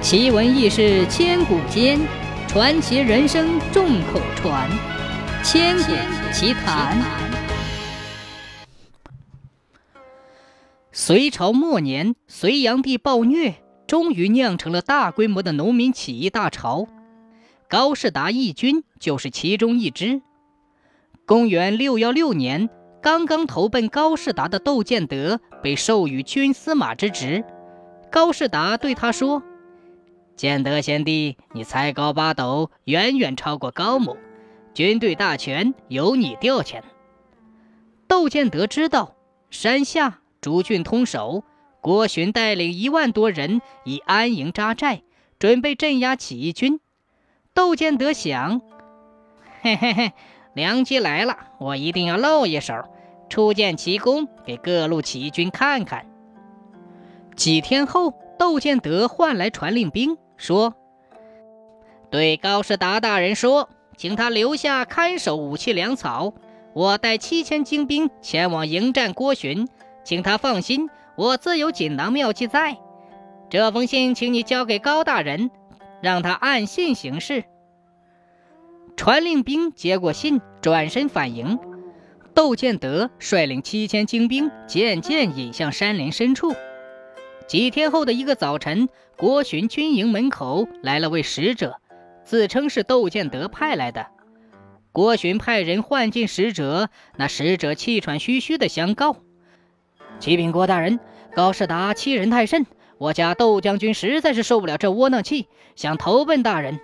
奇闻异事千古间，传奇人生众口传。千古奇谈。隋朝末年，隋炀帝暴虐，终于酿成了大规模的农民起义大潮。高士达义军就是其中一支。公元六幺六年，刚刚投奔高士达的窦建德被授予军司马之职。高士达对他说。建德贤弟，你才高八斗，远远超过高某，军队大权由你调遣。窦建德知道，山下诸郡通守，郭循带领一万多人已安营扎寨，准备镇压起义军。窦建德想，嘿嘿嘿，良机来了，我一定要露一手，初见奇功，给各路起义军看看。几天后，窦建德唤来传令兵。说：“对高士达大人说，请他留下看守武器粮草。我带七千精兵前往迎战郭循，请他放心，我自有锦囊妙计在。这封信，请你交给高大人，让他按信行事。”传令兵接过信，转身返营。窦建德率领七千精兵渐渐引向山林深处。几天后的一个早晨，郭巡军营门口来了位使者，自称是窦建德派来的。郭巡派人唤进使者，那使者气喘吁吁地相告：“启禀郭大人，高士达欺人太甚，我家窦将军实在是受不了这窝囊气，想投奔大人。”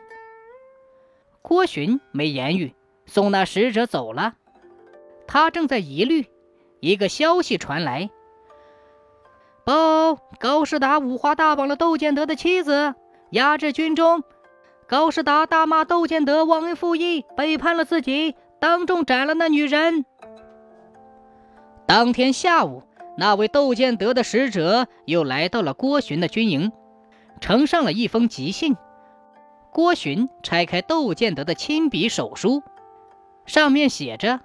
郭巡没言语，送那使者走了。他正在疑虑，一个消息传来。报高士达五花大绑了窦建德的妻子，押至军中。高士达大骂窦建德忘恩负义，背叛了自己，当众斩了那女人。当天下午，那位窦建德的使者又来到了郭循的军营，呈上了一封急信。郭循拆开窦建德的亲笔手书，上面写着：“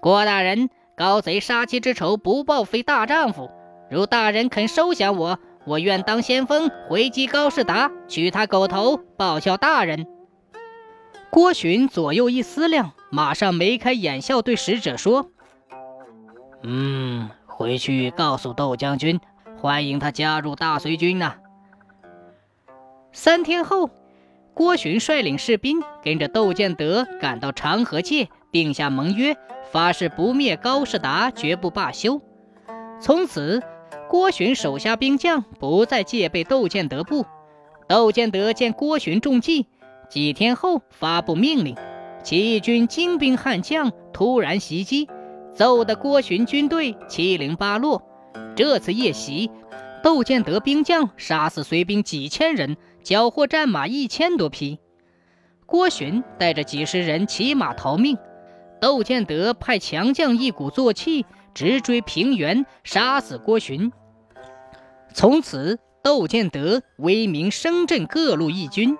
郭大人，高贼杀妻之仇不报，非大丈夫。”如大人肯收降我，我愿当先锋回击高士达，取他狗头报效大人。郭寻左右一思量，马上眉开眼笑，对使者说：“嗯，回去告诉窦将军，欢迎他加入大隋军呐。”三天后，郭寻率领士兵跟着窦建德赶到长河界，定下盟约，发誓不灭高士达，绝不罢休。从此。郭巡手下兵将不再戒备窦建德部。窦建德见郭巡中计，几天后发布命令，起义军精兵悍将突然袭击，揍得郭巡军队七零八落。这次夜袭，窦建德兵将杀死隋兵几千人，缴获战马一千多匹。郭巡带着几十人骑马逃命，窦建德派强将一鼓作气直追平原，杀死郭巡。从此，窦建德威名声震各路义军。